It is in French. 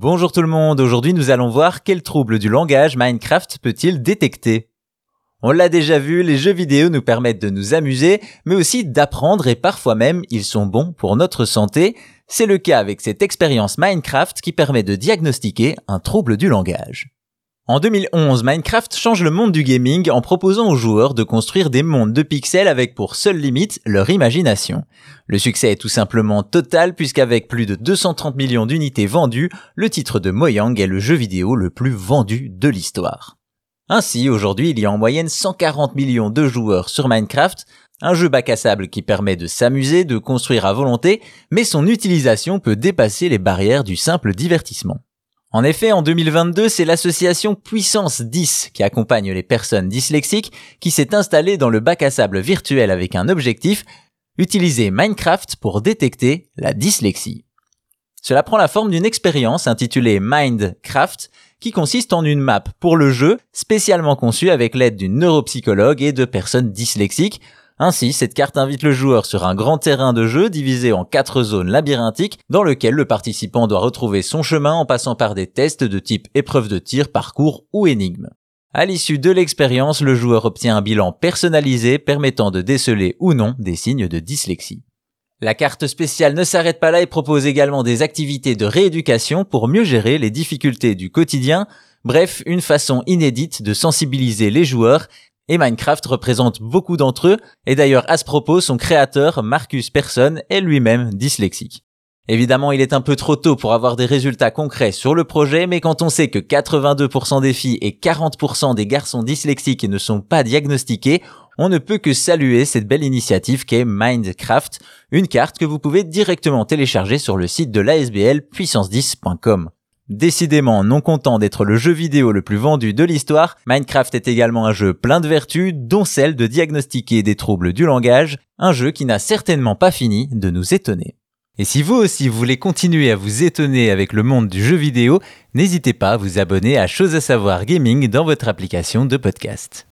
Bonjour tout le monde, aujourd'hui nous allons voir quel trouble du langage Minecraft peut-il détecter. On l'a déjà vu, les jeux vidéo nous permettent de nous amuser, mais aussi d'apprendre et parfois même ils sont bons pour notre santé. C'est le cas avec cette expérience Minecraft qui permet de diagnostiquer un trouble du langage. En 2011, Minecraft change le monde du gaming en proposant aux joueurs de construire des mondes de pixels avec pour seule limite leur imagination. Le succès est tout simplement total puisqu'avec plus de 230 millions d'unités vendues, le titre de Mojang est le jeu vidéo le plus vendu de l'histoire. Ainsi, aujourd'hui, il y a en moyenne 140 millions de joueurs sur Minecraft, un jeu bac à sable qui permet de s'amuser, de construire à volonté, mais son utilisation peut dépasser les barrières du simple divertissement. En effet, en 2022, c'est l'association Puissance 10 qui accompagne les personnes dyslexiques qui s'est installée dans le bac à sable virtuel avec un objectif, utiliser Minecraft pour détecter la dyslexie. Cela prend la forme d'une expérience intitulée Mindcraft qui consiste en une map pour le jeu spécialement conçue avec l'aide d'une neuropsychologue et de personnes dyslexiques ainsi, cette carte invite le joueur sur un grand terrain de jeu divisé en quatre zones labyrinthiques dans lequel le participant doit retrouver son chemin en passant par des tests de type épreuve de tir, parcours ou énigme. À l'issue de l'expérience, le joueur obtient un bilan personnalisé permettant de déceler ou non des signes de dyslexie. La carte spéciale ne s'arrête pas là et propose également des activités de rééducation pour mieux gérer les difficultés du quotidien, bref, une façon inédite de sensibiliser les joueurs et Minecraft représente beaucoup d'entre eux, et d'ailleurs à ce propos, son créateur, Marcus Persson, est lui-même dyslexique. Évidemment, il est un peu trop tôt pour avoir des résultats concrets sur le projet, mais quand on sait que 82% des filles et 40% des garçons dyslexiques ne sont pas diagnostiqués, on ne peut que saluer cette belle initiative qu'est Minecraft, une carte que vous pouvez directement télécharger sur le site de l'ASBL puissance10.com. Décidément non content d'être le jeu vidéo le plus vendu de l'histoire, Minecraft est également un jeu plein de vertus, dont celle de diagnostiquer des troubles du langage, un jeu qui n'a certainement pas fini de nous étonner. Et si vous aussi voulez continuer à vous étonner avec le monde du jeu vidéo, n'hésitez pas à vous abonner à Chose à savoir gaming dans votre application de podcast.